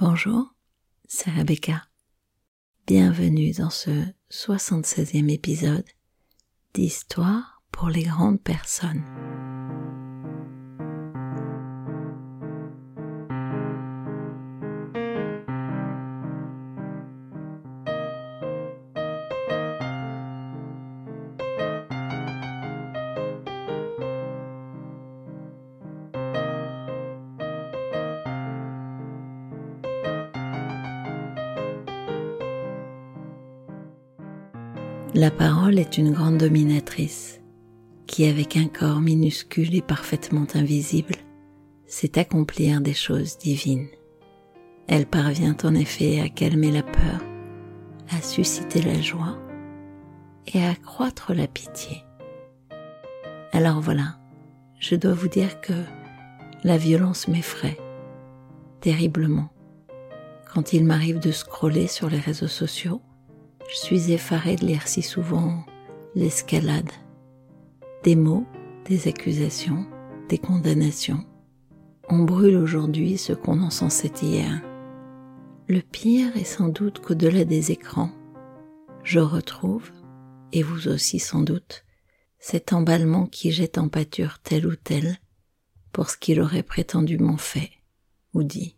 Bonjour, c'est Rebecca. Bienvenue dans ce 76e épisode d'Histoire pour les grandes personnes. La parole est une grande dominatrice qui, avec un corps minuscule et parfaitement invisible, sait accomplir des choses divines. Elle parvient en effet à calmer la peur, à susciter la joie et à accroître la pitié. Alors voilà, je dois vous dire que la violence m'effraie terriblement. Quand il m'arrive de scroller sur les réseaux sociaux, je suis effarée de lire si souvent l'escalade. Des mots, des accusations, des condamnations. On brûle aujourd'hui ce qu'on encensait hier. Le pire est sans doute qu'au-delà des écrans, je retrouve, et vous aussi sans doute, cet emballement qui jette en pâture tel ou tel pour ce qu'il aurait prétendument fait ou dit.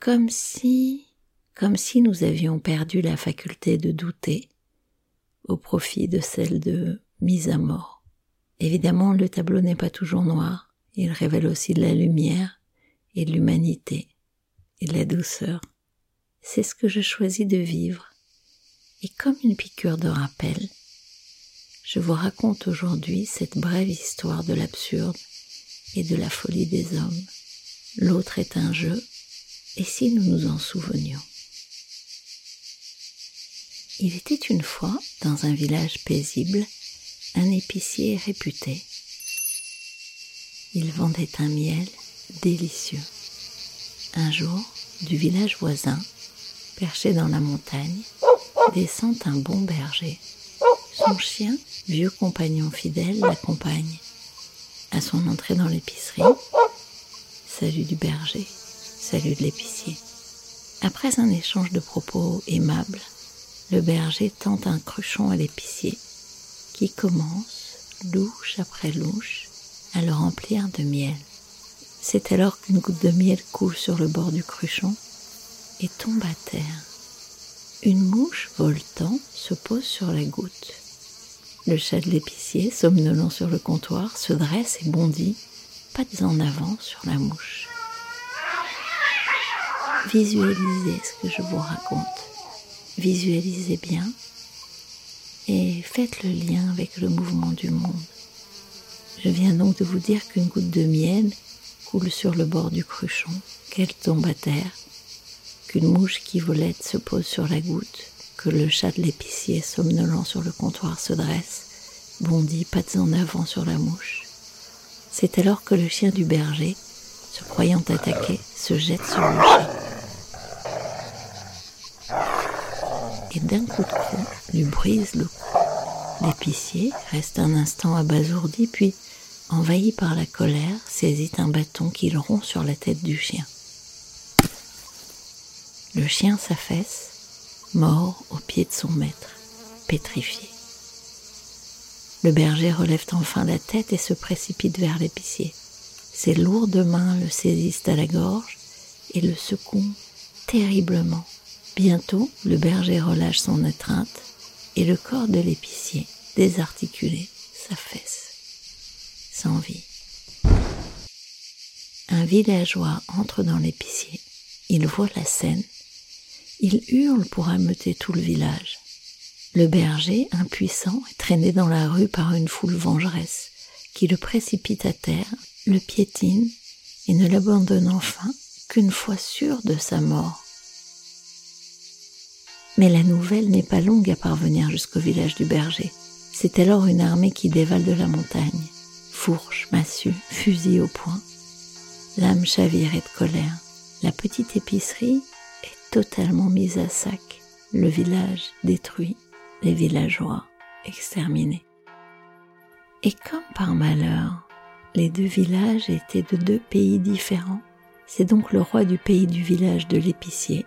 Comme si comme si nous avions perdu la faculté de douter au profit de celle de mise à mort. Évidemment, le tableau n'est pas toujours noir, il révèle aussi de la lumière et de l'humanité et de la douceur. C'est ce que je choisis de vivre. Et comme une piqûre de rappel, je vous raconte aujourd'hui cette brève histoire de l'absurde et de la folie des hommes. L'autre est un jeu, et si nous nous en souvenions? Il était une fois, dans un village paisible, un épicier réputé. Il vendait un miel délicieux. Un jour, du village voisin, perché dans la montagne, descend un bon berger. Son chien, vieux compagnon fidèle, l'accompagne. À son entrée dans l'épicerie, salut du berger, salut de l'épicier. Après un échange de propos aimables, le berger tente un cruchon à l'épicier, qui commence, louche après louche, à le remplir de miel. C'est alors qu'une goutte de miel coule sur le bord du cruchon et tombe à terre. Une mouche voltant se pose sur la goutte. Le chat de l'épicier, somnolent sur le comptoir, se dresse et bondit, pattes en avant sur la mouche. Visualisez ce que je vous raconte visualisez bien et faites le lien avec le mouvement du monde. Je viens donc de vous dire qu'une goutte de miel coule sur le bord du cruchon, qu'elle tombe à terre, qu'une mouche qui volette se pose sur la goutte, que le chat de l'épicier somnolent sur le comptoir se dresse, bondit pattes en avant sur la mouche. C'est alors que le chien du berger, se croyant attaqué, se jette sur le chat. Et d'un coup de croc lui brise le cou. L'épicier reste un instant abasourdi, puis, envahi par la colère, saisit un bâton qu'il rompt sur la tête du chien. Le chien s'affaisse, mort au pied de son maître, pétrifié. Le berger relève enfin la tête et se précipite vers l'épicier. Ses lourdes mains le saisissent à la gorge et le secouent terriblement Bientôt, le berger relâche son étreinte et le corps de l'épicier, désarticulé, s'affaisse, sans vie. Un villageois entre dans l'épicier. Il voit la scène. Il hurle pour ameuter tout le village. Le berger, impuissant, est traîné dans la rue par une foule vengeresse qui le précipite à terre, le piétine et ne l'abandonne enfin qu'une fois sûr de sa mort. Mais la nouvelle n'est pas longue à parvenir jusqu'au village du berger. C'est alors une armée qui dévale de la montagne. Fourche, massue, fusil au poing. L'âme chavirée de colère. La petite épicerie est totalement mise à sac. Le village détruit. Les villageois exterminés. Et comme par malheur, les deux villages étaient de deux pays différents, C'est donc le roi du pays du village de l'épicier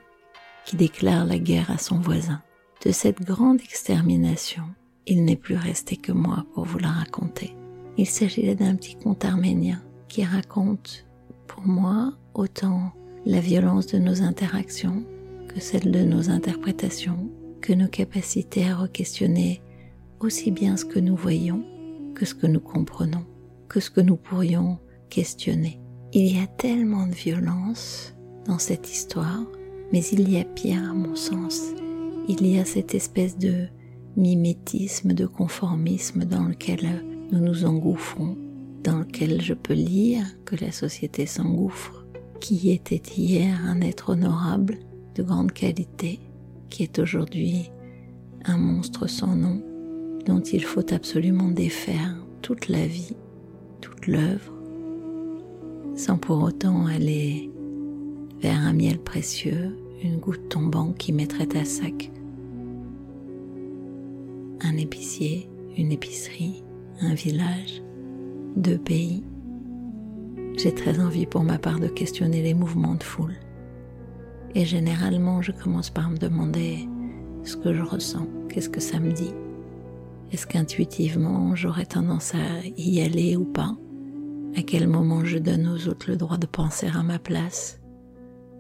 qui déclare la guerre à son voisin. De cette grande extermination, il n'est plus resté que moi pour vous la raconter. Il s'agit d'un petit conte arménien qui raconte pour moi autant la violence de nos interactions que celle de nos interprétations, que nos capacités à re-questionner aussi bien ce que nous voyons que ce que nous comprenons, que ce que nous pourrions questionner. Il y a tellement de violence dans cette histoire, mais il y a pire à mon sens. Il y a cette espèce de mimétisme, de conformisme dans lequel nous nous engouffrons, dans lequel je peux lire que la société s'engouffre, qui était hier un être honorable, de grande qualité, qui est aujourd'hui un monstre sans nom, dont il faut absolument défaire toute la vie, toute l'œuvre, sans pour autant aller vers un miel précieux, une goutte tombant qui mettrait à sac un épicier, une épicerie, un village, deux pays. J'ai très envie pour ma part de questionner les mouvements de foule. Et généralement, je commence par me demander ce que je ressens, qu'est-ce que ça me dit. Est-ce qu'intuitivement j'aurais tendance à y aller ou pas? À quel moment je donne aux autres le droit de penser à ma place,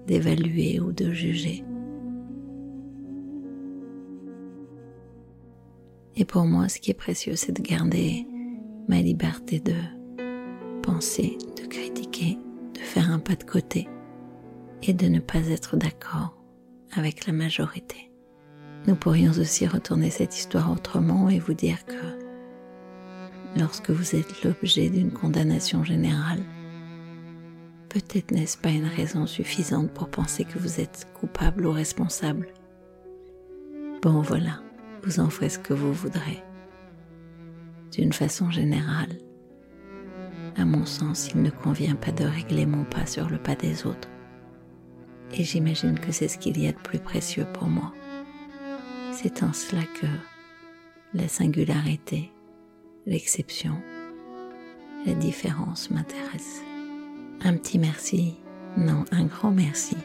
d'évaluer ou de juger Et pour moi, ce qui est précieux, c'est de garder ma liberté de penser, de critiquer, de faire un pas de côté et de ne pas être d'accord avec la majorité. Nous pourrions aussi retourner cette histoire autrement et vous dire que lorsque vous êtes l'objet d'une condamnation générale, peut-être n'est-ce pas une raison suffisante pour penser que vous êtes coupable ou responsable. Bon voilà, vous en ferez ce que vous voudrez. D'une façon générale, à mon sens, il ne convient pas de régler mon pas sur le pas des autres. Et j'imagine que c'est ce qu'il y a de plus précieux pour moi. C'est en cela que la singularité, l'exception, la différence m'intéressent. Un petit merci, non, un grand merci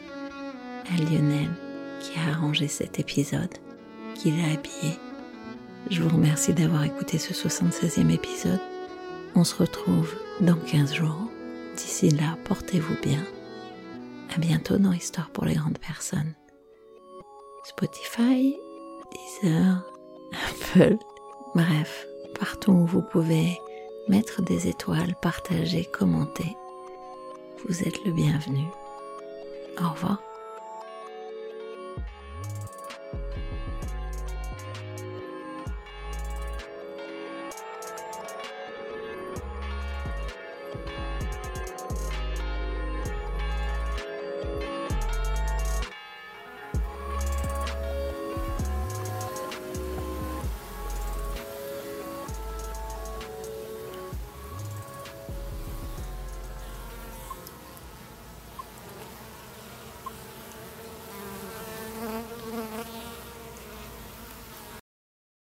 à Lionel qui a arrangé cet épisode qu'il a habillé. Je vous remercie d'avoir écouté ce 76e épisode. On se retrouve dans 15 jours. D'ici là, portez-vous bien. À bientôt dans Histoire pour les grandes personnes. Spotify, Deezer, Apple, bref, partout où vous pouvez mettre des étoiles, partager, commenter. Vous êtes le bienvenu. Au revoir.